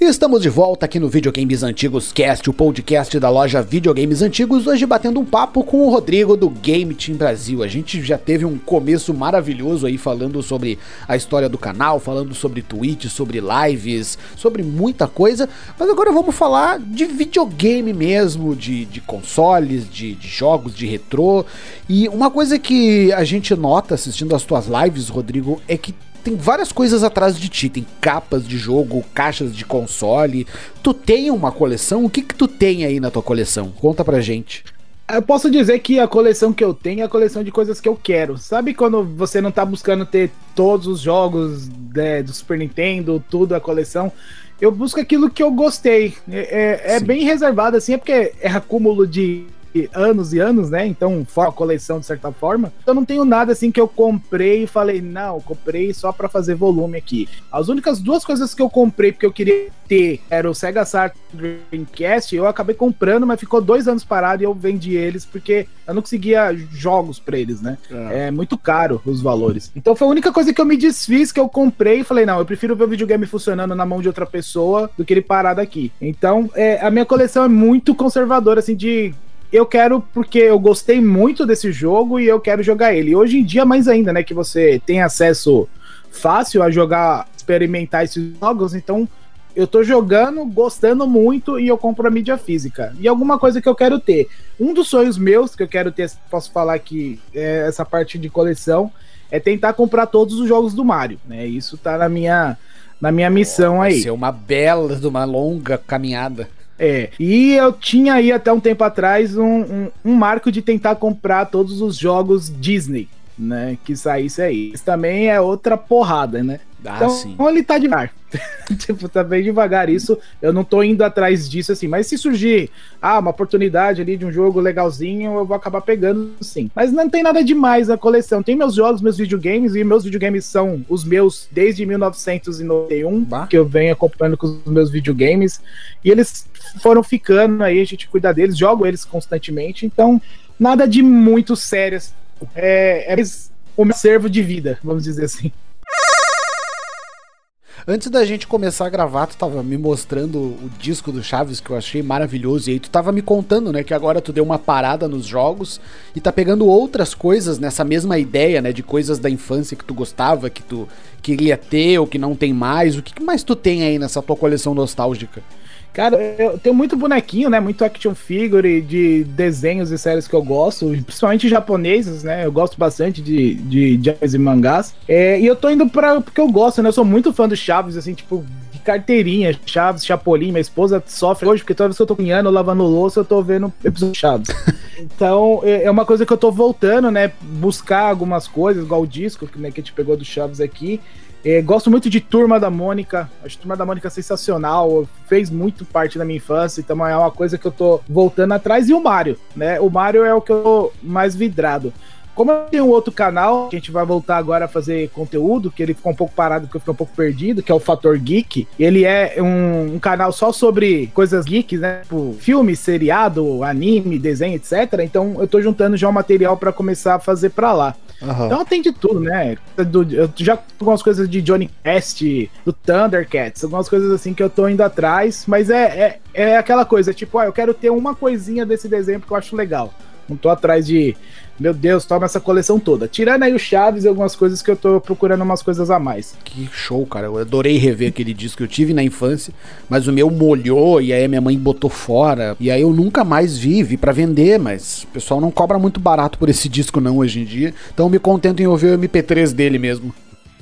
Speaker 1: Estamos de volta aqui no Videogames Antigos Cast, o podcast da loja Videogames Antigos, hoje batendo um papo com o Rodrigo do Game Team Brasil. A gente já teve um começo maravilhoso aí falando sobre a história do canal, falando sobre Twitch, sobre lives, sobre muita coisa, mas agora vamos falar de videogame mesmo, de, de consoles, de, de jogos, de retrô. E uma coisa que a gente nota assistindo as tuas lives, Rodrigo, é que tem várias coisas atrás de ti. Tem capas de jogo, caixas de console. Tu tem uma coleção? O que que tu tem aí na tua coleção? Conta pra gente.
Speaker 3: Eu posso dizer que a coleção que eu tenho é a coleção de coisas que eu quero. Sabe quando você não tá buscando ter todos os jogos né, do Super Nintendo, tudo a coleção? Eu busco aquilo que eu gostei. É, é, é bem reservado, assim, é porque é acúmulo de anos e anos, né? Então, a coleção de certa forma. Eu não tenho nada assim que eu comprei e falei, não, comprei só para fazer volume aqui. As únicas duas coisas que eu comprei porque eu queria ter era o Sega Saturn Dreamcast, eu acabei comprando, mas ficou dois anos parado e eu vendi eles porque eu não conseguia jogos para eles, né? É. é. muito caro os valores. Então foi a única coisa que eu me desfiz que eu comprei e falei, não, eu prefiro ver o videogame funcionando na mão de outra pessoa do que ele parado aqui. Então, é, a minha coleção é muito conservadora, assim, de eu quero porque eu gostei muito desse jogo e eu quero jogar ele. E hoje em dia, mais ainda, né? Que você tem acesso fácil a jogar, experimentar esses jogos, então eu tô jogando, gostando muito e eu compro a mídia física. E alguma coisa que eu quero ter. Um dos sonhos meus que eu quero ter, posso falar que é essa parte de coleção, é tentar comprar todos os jogos do Mario, né? Isso tá na minha na minha missão aí. Vai
Speaker 1: ser uma bela, uma longa caminhada.
Speaker 3: É, e eu tinha aí até um tempo atrás um, um, um marco de tentar comprar todos os jogos Disney, né? Que saísse aí. Isso também é outra porrada, né? Ah, então, sim. ele tá devagar. *laughs* tipo, tá bem devagar isso. Eu não tô indo atrás disso assim. Mas se surgir ah, uma oportunidade ali de um jogo legalzinho, eu vou acabar pegando sim. Mas não tem nada demais na coleção. Tem meus jogos, meus videogames, e meus videogames são os meus desde 1991, bah. que eu venho acompanhando com os meus videogames. E eles foram ficando aí, a gente cuida deles, jogo eles constantemente. Então, nada de muito sério. É, é o meu servo de vida, vamos dizer assim.
Speaker 1: Antes da gente começar a gravar, tu tava me mostrando o disco do Chaves que eu achei maravilhoso. E aí tu tava me contando, né, que agora tu deu uma parada nos jogos e tá pegando outras coisas nessa mesma ideia, né, de coisas da infância que tu gostava, que tu queria ter ou que não tem mais. O que mais tu tem aí nessa tua coleção nostálgica?
Speaker 3: Cara, eu tenho muito bonequinho, né? Muito action figure de desenhos e séries que eu gosto, principalmente japoneses, né? Eu gosto bastante de, de, de e mangás. É, e eu tô indo pra. porque eu gosto, né? Eu sou muito fã do Chaves, assim, tipo, de carteirinha, Chaves, Chapolin. Minha esposa sofre hoje, porque toda vez que eu tô cozinhando, lavando louça, eu tô vendo episódio de Chaves. *laughs* então, é, é uma coisa que eu tô voltando, né? Buscar algumas coisas, igual o disco né, que a gente pegou do Chaves aqui. É, gosto muito de Turma da Mônica. Acho Turma da Mônica sensacional. Fez muito parte da minha infância. Então é uma coisa que eu tô voltando atrás. E o Mario, né? O Mario é o que eu tô mais vidrado. Como eu tenho um outro canal, que a gente vai voltar agora a fazer conteúdo, que ele ficou um pouco parado, porque eu fiquei um pouco perdido, que é o Fator Geek. Ele é um, um canal só sobre coisas geeks, né? Tipo, filme, seriado, anime, desenho, etc. Então eu tô juntando já o material para começar a fazer para lá. Uhum. Então tem de tudo, né? Eu já algumas coisas de Johnny Quest, do Thundercats, algumas coisas assim que eu tô indo atrás, mas é, é, é aquela coisa, tipo, ah, eu quero ter uma coisinha desse desenho que eu acho legal. Não tô atrás de meu Deus, toma essa coleção toda. Tirando aí o Chaves e algumas coisas que eu tô procurando umas coisas a mais.
Speaker 1: Que show, cara. Eu adorei rever aquele disco que eu tive na infância, mas o meu molhou e aí minha mãe botou fora. E aí eu nunca mais vi, vi pra vender, mas o pessoal não cobra muito barato por esse disco não hoje em dia. Então eu me contento em ouvir o MP3 dele mesmo.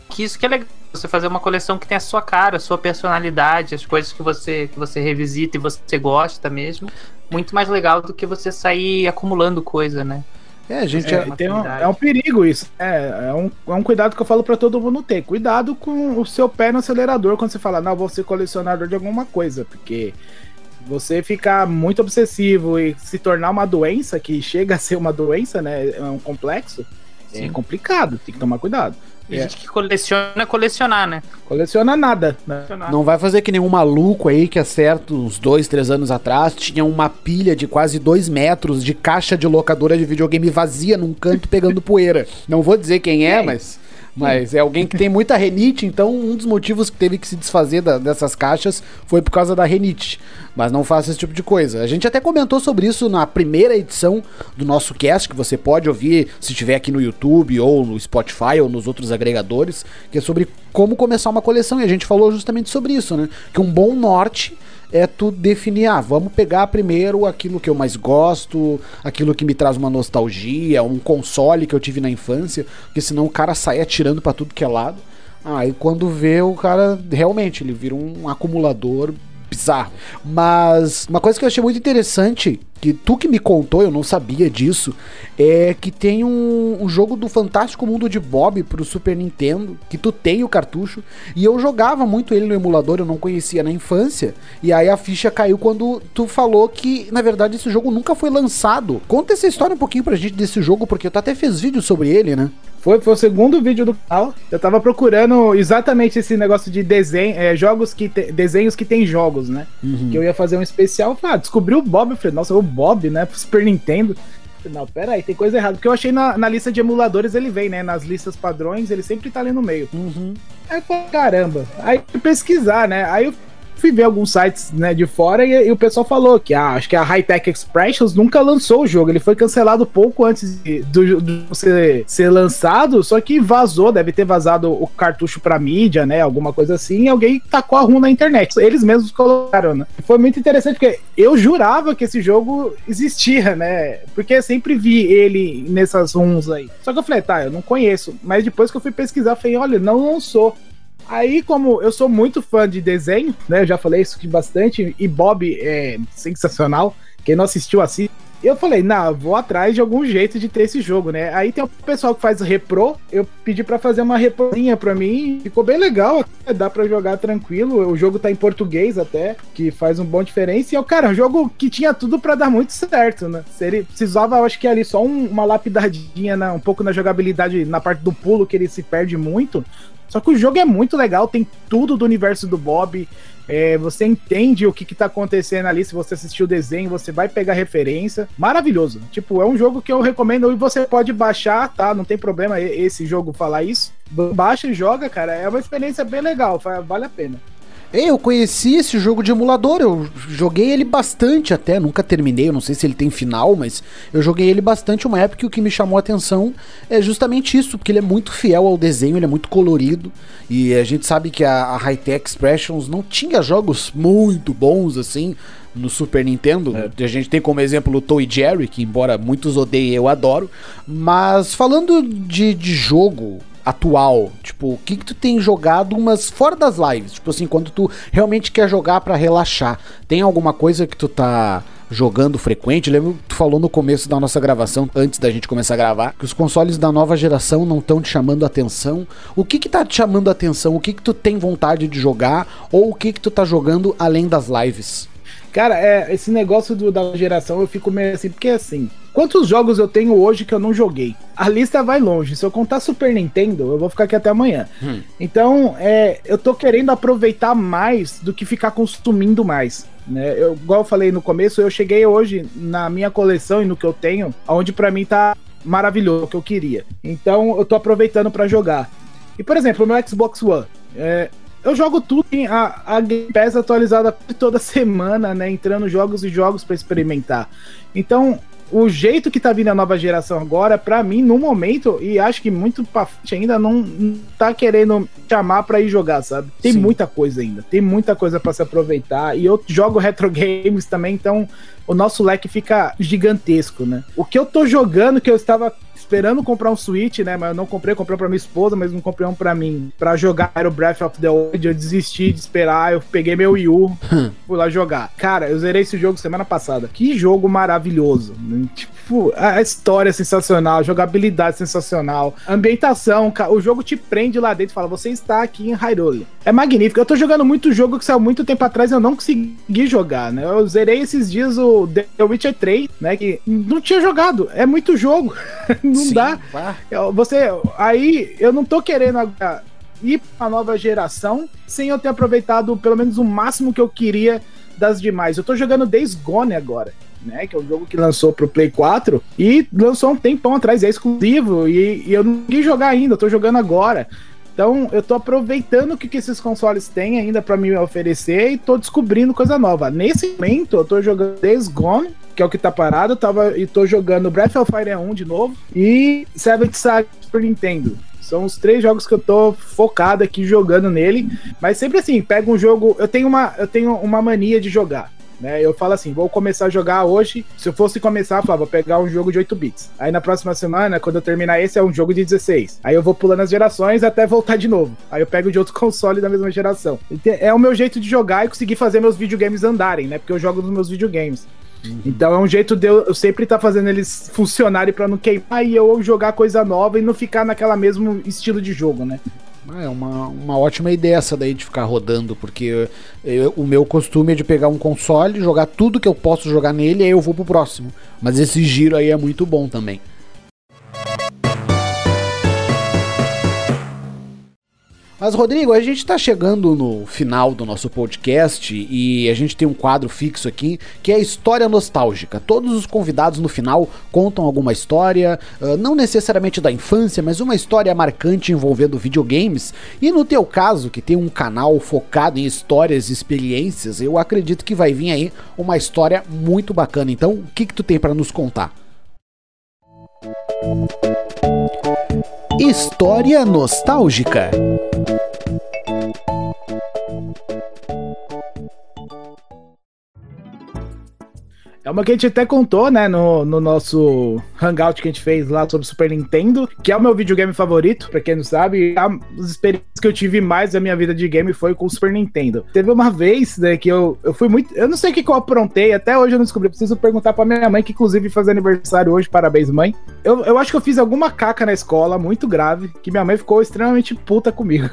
Speaker 2: Que isso que é legal. Você fazer uma coleção que tem a sua cara, a sua personalidade, as coisas que você, que você revisita e você gosta mesmo. Muito mais legal do que você sair acumulando coisa, né?
Speaker 3: É, gente é, é, tem um, é um perigo isso. É, é, um, é um cuidado que eu falo para todo mundo ter. Cuidado com o seu pé no acelerador quando você fala, não, vou ser colecionador de alguma coisa, porque você ficar muito obsessivo e se tornar uma doença, que chega a ser uma doença, né? É um complexo, é Sim. é complicado, tem que tomar cuidado.
Speaker 2: Tem é. gente que coleciona colecionar, né?
Speaker 3: Coleciona nada. Né?
Speaker 1: Não vai fazer que nenhum maluco aí que acerta uns dois, três anos atrás tinha uma pilha de quase dois metros de caixa de locadora de videogame vazia num canto pegando poeira. Não vou dizer quem é, mas mas é alguém que tem muita renite, então um dos motivos que teve que se desfazer da, dessas caixas foi por causa da renite. Mas não faça esse tipo de coisa. A gente até comentou sobre isso na primeira edição do nosso cast, que você pode ouvir se estiver aqui no YouTube ou no Spotify ou nos outros agregadores, que é sobre como começar uma coleção. E a gente falou justamente sobre isso, né? Que um bom norte é tu definir, ah, vamos pegar primeiro aquilo que eu mais gosto, aquilo que me traz uma nostalgia, um console que eu tive na infância, porque senão o cara sai atirando para tudo que é lado. Aí quando vê o cara, realmente, ele vira um acumulador bizarro. Mas uma coisa que eu achei muito interessante, que tu que me contou, eu não sabia disso, é que tem um, um, jogo do Fantástico Mundo de Bob pro Super Nintendo, que tu tem o cartucho, e eu jogava muito ele no emulador, eu não conhecia na infância, e aí a ficha caiu quando tu falou que, na verdade, esse jogo nunca foi lançado. Conta essa história um pouquinho pra gente desse jogo, porque tu até fez vídeo sobre ele, né?
Speaker 3: Foi, foi o segundo vídeo do canal. Eu tava procurando exatamente esse negócio de desenho, é, jogos que te, desenhos que tem jogos, né? Uhum. Que eu ia fazer um especial. Eu falei, ah, descobri o Bob. Eu falei, nossa, o Bob, né? Super Nintendo. Falei, não, pera aí, tem coisa errada. Porque eu achei na, na, lista de emuladores ele vem, né? Nas listas padrões, ele sempre tá ali no meio. Uhum. Aí eu falei, caramba. Aí fui pesquisar, né? Aí eu fui ver alguns sites né, de fora e, e, o pessoal falou que ah, acho que a Hightech Expressions nunca lançou o jogo. Ele foi cancelado pouco antes de, do, do ser, ser lançado, só que vazou, deve ter vazado o cartucho pra mídia, né? Alguma coisa assim, e alguém tacou a run na internet. Eles mesmos colocaram, né? Foi muito interessante, porque eu jurava que esse jogo existia, né? Porque eu sempre vi ele nessas runs aí. Só que eu falei, tá, eu não conheço. Mas depois que eu fui pesquisar, eu falei, olha, não lançou. Aí, como eu sou muito fã de desenho, né? Eu já falei isso aqui bastante, e Bob é sensacional. Quem não assistiu, assiste. Eu falei, não, vou atrás de algum jeito de ter esse jogo, né? Aí tem o pessoal que faz repro, eu pedi para fazer uma reprozinha para mim, ficou bem legal, dá para jogar tranquilo. O jogo tá em português até, que faz um bom diferença. E é o cara, um jogo que tinha tudo para dar muito certo, né? Ele precisava, eu acho que ali só um, uma lapidadinha, na, um pouco na jogabilidade, na parte do pulo, que ele se perde muito. Só que o jogo é muito legal, tem tudo do universo do Bob. É, você entende o que, está acontecendo ali. Se você assistiu o desenho, você vai pegar referência. Maravilhoso. Tipo, é um jogo que eu recomendo e você pode baixar, tá? Não tem problema esse jogo falar isso. Baixa e joga, cara. É uma experiência bem legal, vale a pena.
Speaker 1: Eu conheci esse jogo de emulador, eu joguei ele bastante até, nunca terminei, eu não sei se ele tem final, mas eu joguei ele bastante uma época e o que me chamou a atenção é justamente isso, porque ele é muito fiel ao desenho, ele é muito colorido, e a gente sabe que a, a Hightech Expressions não tinha jogos muito bons assim, no Super Nintendo. É. A gente tem como exemplo o Toy Jerry, que embora muitos odeiem, eu adoro. Mas falando de, de jogo, atual? Tipo, o que que tu tem jogado, umas fora das lives? Tipo assim, quando tu realmente quer jogar para relaxar, tem alguma coisa que tu tá jogando frequente? Lembro que tu falou no começo da nossa gravação, antes da gente começar a gravar, que os consoles da nova geração não estão te chamando atenção. O que que tá te chamando atenção? O que que tu tem vontade de jogar? Ou o que que tu tá jogando além das lives?
Speaker 3: Cara, é, esse negócio do, da geração eu fico meio assim, porque assim, quantos jogos eu tenho hoje que eu não joguei? A lista vai longe. Se eu contar Super Nintendo, eu vou ficar aqui até amanhã. Hum. Então, é, eu tô querendo aproveitar mais do que ficar consumindo mais. Né? Eu, igual eu falei no começo, eu cheguei hoje na minha coleção e no que eu tenho, onde para mim tá maravilhoso, o que eu queria. Então, eu tô aproveitando para jogar. E, por exemplo, no Xbox One, é, eu jogo tudo em a, a Game Pass atualizada *laughs* toda semana, né? Entrando jogos e jogos para experimentar. Então, o jeito que tá vindo a nova geração agora, para mim, no momento, e acho que muito pra frente ainda, não, não tá querendo chamar pra ir jogar, sabe? Tem Sim. muita coisa ainda, tem muita coisa para se aproveitar. E eu jogo retro games também, então o nosso leque fica gigantesco, né? O que eu tô jogando, que eu estava esperando comprar um Switch, né? Mas eu não comprei, comprei pra minha esposa, mas não comprei um pra mim. Pra jogar o Breath of the Wild, eu desisti de esperar, eu peguei meu Wii U, fui lá jogar. Cara, eu zerei esse jogo semana passada. Que jogo maravilhoso. Tipo, a história é sensacional, a jogabilidade é sensacional, a ambientação, o jogo te prende lá dentro e fala, você está aqui em Hyrule. É magnífico. Eu tô jogando muito jogo que saiu muito tempo atrás e eu não consegui jogar, né? Eu zerei esses dias o The Witcher 3, né? Que não tinha jogado. É muito jogo. *laughs* não Sim, dá. Você. Aí eu não tô querendo agora ir pra nova geração sem eu ter aproveitado pelo menos o máximo que eu queria das demais. Eu tô jogando Days Gone agora. Né, que é um jogo que lançou pro Play 4 e lançou um tempão atrás, é exclusivo e, e eu não consegui jogar ainda, eu tô jogando agora. Então eu tô aproveitando o que, que esses consoles têm ainda para me oferecer e tô descobrindo coisa nova. Nesse momento eu tô jogando Days Gone, que é o que tá parado, tava, e tô jogando Breath of Fire 1 de novo e Seventh Saga Super Nintendo. São os três jogos que eu tô focado aqui jogando nele, mas sempre assim, pega um jogo, eu tenho uma, eu tenho uma mania de jogar. Né? Eu falo assim, vou começar a jogar hoje. Se eu fosse começar, eu falava, vou pegar um jogo de 8 bits. Aí na próxima semana, quando eu terminar esse, é um jogo de 16. Aí eu vou pulando as gerações até voltar de novo. Aí eu pego de outro *laughs* console da mesma geração. É o meu jeito de jogar e conseguir fazer meus videogames andarem, né? Porque eu jogo nos meus videogames. Uhum. Então é um jeito de eu, eu sempre estar tá fazendo eles funcionarem para não queimar e eu jogar coisa nova e não ficar naquela mesmo estilo de jogo, né?
Speaker 1: Ah, é uma, uma ótima ideia essa daí de ficar rodando, porque eu, o meu costume é de pegar um console, jogar tudo que eu posso jogar nele e aí eu vou pro próximo. Mas esse giro aí é muito bom também. Mas, Rodrigo, a gente está chegando no final do nosso podcast e a gente tem um quadro fixo aqui que é a história nostálgica. Todos os convidados no final contam alguma história, não necessariamente da infância, mas uma história marcante envolvendo videogames. E no teu caso, que tem um canal focado em histórias e experiências, eu acredito que vai vir aí uma história muito bacana. Então, o que, que tu tem para nos contar? História nostálgica.
Speaker 3: É uma que a gente até contou, né, no, no nosso hangout que a gente fez lá sobre Super Nintendo, que é o meu videogame favorito, pra quem não sabe. As experiências que eu tive mais da minha vida de game foi com o Super Nintendo. Teve uma vez, né, que eu, eu fui muito. Eu não sei o que, que eu aprontei, até hoje eu não descobri. preciso perguntar pra minha mãe, que inclusive faz aniversário hoje. Parabéns, mãe. Eu, eu acho que eu fiz alguma caca na escola, muito grave, que minha mãe ficou extremamente puta comigo.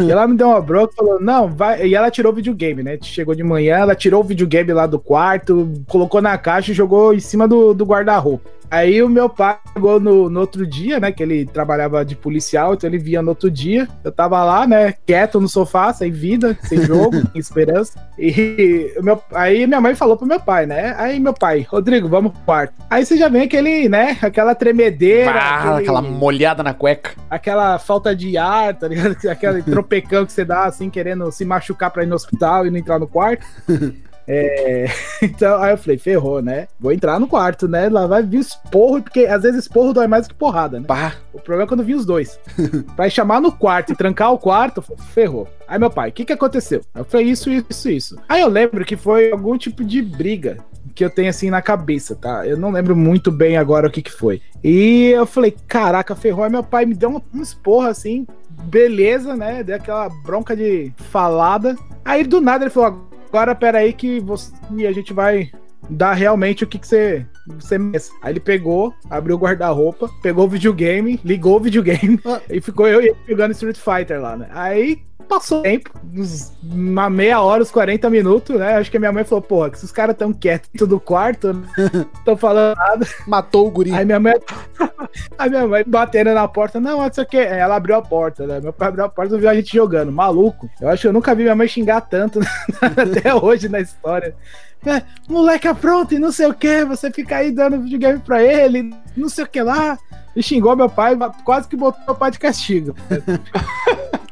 Speaker 3: E ela me deu uma bronca e falou: não, vai. E ela tirou o videogame, né? Chegou de manhã, ela tirou o videogame lá do quarto, colocou na caixa e jogou em cima do, do guarda-roupa. Aí o meu pai chegou no, no, outro dia, né? Que ele trabalhava de policial, então ele via no outro dia. Eu tava lá, né? Quieto no sofá, sem vida, sem *laughs* jogo, sem esperança. E meu, aí minha mãe falou pro meu pai, né? Aí meu pai, Rodrigo, vamos pro quarto. Aí você já vem aquele, né? Aquela tremedeira. Ah,
Speaker 1: aquele, aquela molhada na cueca.
Speaker 3: Aquela falta de ar, tá ligado? *laughs* Aquele tropecão que você dá, assim, querendo se machucar pra ir no hospital e não entrar no quarto. *laughs* É, *laughs* então, aí eu falei, ferrou, né? Vou entrar no quarto, né? Lá vai vir esporro, porque às vezes esporro dói mais que porrada, né? Pá. O problema é quando vi os dois. *laughs* pra chamar no quarto e trancar o quarto, ferrou. Aí meu pai, o que que aconteceu? Eu falei, isso, isso, isso. Aí eu lembro que foi algum tipo de briga que eu tenho assim na cabeça, tá? Eu não lembro muito bem agora o que que foi. E eu falei, caraca, ferrou. Aí meu pai me deu um, um esporro assim, beleza, né? Deu aquela bronca de falada. Aí do nada ele falou, Agora, pera aí que você, e a gente vai dar realmente o que, que você, você merece. Aí ele pegou, abriu o guarda-roupa, pegou o videogame, ligou o videogame ah. *laughs* e ficou eu e ele jogando Street Fighter lá, né? Aí passou tempo, uns, uma meia hora, uns 40 minutos, né? Acho que a minha mãe falou, porra, que esses caras tão quietos do quarto, não né? *laughs* tão falando nada.
Speaker 1: Matou o guri.
Speaker 3: Aí minha mãe, *laughs* a minha mãe batendo na porta, não, não sei o que. Ela abriu a porta, né? Meu pai abriu a porta e viu a gente jogando, maluco. Eu acho que eu nunca vi minha mãe xingar tanto *laughs* até hoje na história. É, moleque apronta e não sei o que, você fica aí dando videogame pra ele, não sei o que lá. E xingou meu pai, quase que botou meu pai de castigo.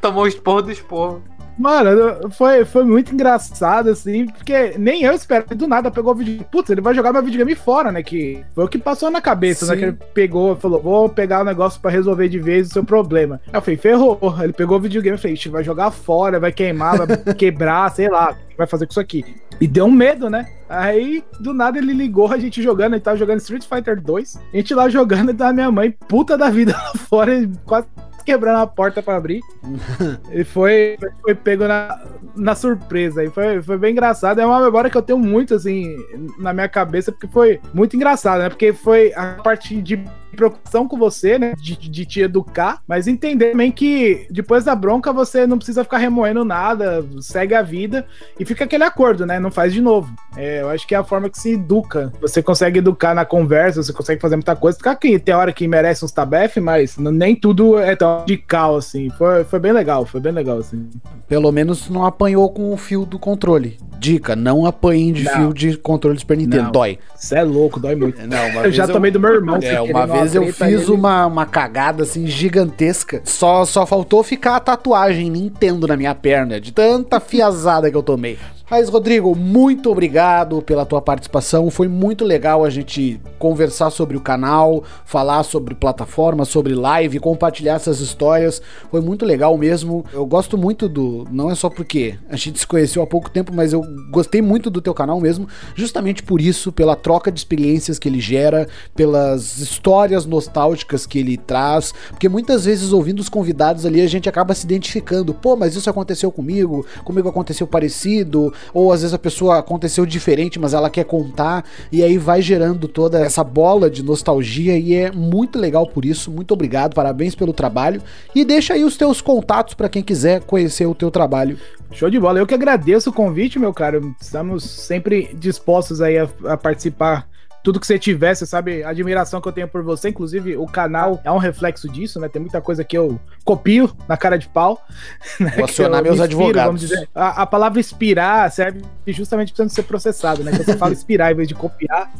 Speaker 2: Tomou o esporro do esporro.
Speaker 3: Mano, foi, foi muito engraçado, assim, porque nem eu esperava. Do nada pegou o videogame. Putz, ele vai jogar meu videogame fora, né? Que foi o que passou na cabeça, Sim. né? Que ele pegou, falou: vou pegar o um negócio pra resolver de vez o seu problema. Aí eu falei: ferrou. Ele pegou o videogame e falei: vai jogar fora, vai queimar, vai *laughs* quebrar, sei lá, vai fazer com isso aqui. E deu um medo, né? Aí, do nada, ele ligou a gente jogando, ele tava jogando Street Fighter 2. A gente lá jogando e da minha mãe, puta da vida *laughs* lá fora, quase quebrando a porta para abrir. *laughs* e foi, foi pego na, na surpresa. E foi, foi bem engraçado. É uma memória que eu tenho muito, assim, na minha cabeça, porque foi muito engraçado, né? Porque foi a parte de preocupação com você, né? De, de te educar, mas entender também que depois da bronca você não precisa ficar remoendo nada, segue a vida e fica aquele acordo, né? Não faz de novo. É, eu acho que é a forma que se educa. Você consegue educar na conversa, você consegue fazer muita coisa. Ficar aqui, tem hora que merece uns tabef, mas nem tudo é tão radical, assim. Foi, foi bem legal, foi bem legal, assim.
Speaker 1: Pelo menos não apanhou com o fio do controle. Dica, não apanhem de não. fio de controle do Super Nintendo, não. dói.
Speaker 3: Você é louco, dói muito.
Speaker 1: Não, eu já tomei do meu irmão. É, uma vez eu fiz uma, uma cagada assim gigantesca. Só, só faltou ficar a tatuagem Nintendo na minha perna, de tanta fiazada que eu tomei. Mas, Rodrigo, muito obrigado pela tua participação. Foi muito legal a gente conversar sobre o canal, falar sobre plataforma, sobre live, compartilhar essas histórias. Foi muito legal mesmo. Eu gosto muito do. Não é só porque a gente se conheceu há pouco tempo, mas eu gostei muito do teu canal mesmo, justamente por isso, pela troca de experiências que ele gera, pelas histórias nostálgicas que ele traz. Porque muitas vezes, ouvindo os convidados ali, a gente acaba se identificando. Pô, mas isso aconteceu comigo, comigo aconteceu parecido ou às vezes a pessoa aconteceu diferente, mas ela quer contar, e aí vai gerando toda essa bola de nostalgia, e é muito legal por isso. Muito obrigado, parabéns pelo trabalho, e deixa aí os teus contatos para quem quiser conhecer o teu trabalho.
Speaker 3: Show de bola, eu que agradeço o convite, meu caro. Estamos sempre dispostos aí a, a participar tudo que você tiver, você sabe a admiração que eu tenho por você. Inclusive, o canal é um reflexo disso, né? Tem muita coisa que eu copio na cara de pau. *laughs*
Speaker 1: Né? Vou acionar meus inspiro, advogados.
Speaker 3: A, a, palavra inspirar serve justamente para ser processado, né? Quando você fala inspirar em vez de copiar,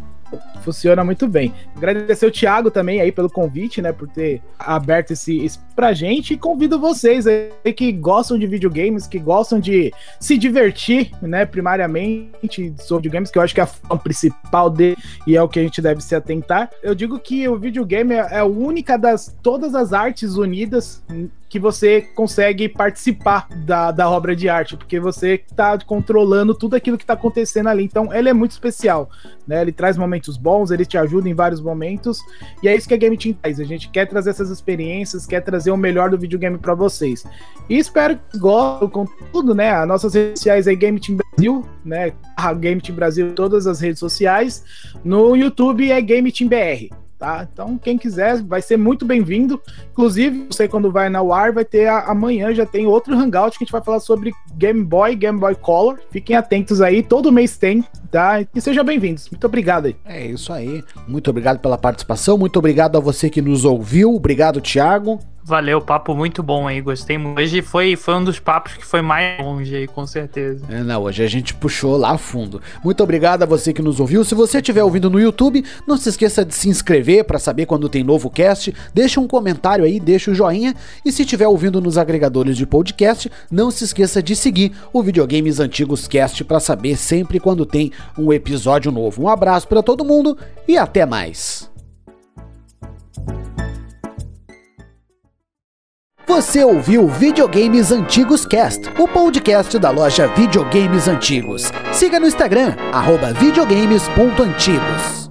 Speaker 3: funciona muito bem. Agradecer o Thiago também aí pelo convite, né, por ter aberto esse, esse pra gente e convido vocês aí que gostam de videogames, que gostam de se divertir, né, primariamente sobre videogames, que eu acho que é a forma principal dele e é o que a gente deve se atentar. Eu digo que o videogame é a única das todas as artes unidas que você consegue participar da, da obra de arte, porque você está controlando tudo aquilo que está acontecendo ali. Então, ele é muito especial, né? Ele traz momentos bons, ele te ajuda em vários momentos, e é isso que a Game Team faz. A gente quer trazer essas experiências, quer trazer o melhor do videogame para vocês. E espero que gostem com tudo, né? As nossas redes sociais é Game Team Brasil, né? A Game Team Brasil, todas as redes sociais. No YouTube é Game Team BR tá? Então, quem quiser vai ser muito bem-vindo. Inclusive, você quando vai na UAR vai ter a, amanhã já tem outro hangout que a gente vai falar sobre Game Boy, Game Boy Color. Fiquem atentos aí, todo mês tem, tá? E sejam bem-vindos. Muito obrigado aí.
Speaker 1: É isso aí. Muito obrigado pela participação, muito obrigado a você que nos ouviu. Obrigado, Thiago.
Speaker 2: Valeu, papo muito bom aí, gostei muito. Hoje foi, foi um dos papos que foi mais longe aí, com certeza.
Speaker 1: É, não, hoje a gente puxou lá fundo. Muito obrigado a você que nos ouviu. Se você estiver ouvindo no YouTube, não se esqueça de se inscrever para saber quando tem novo cast. Deixa um comentário aí, deixa o um joinha. E se estiver ouvindo nos agregadores de podcast, não se esqueça de seguir o Videogames Antigos Cast para saber sempre quando tem um episódio novo. Um abraço para todo mundo e até mais. Você ouviu Videogames Antigos Cast, o podcast da loja Videogames Antigos. Siga no Instagram, arroba videogames.antigos.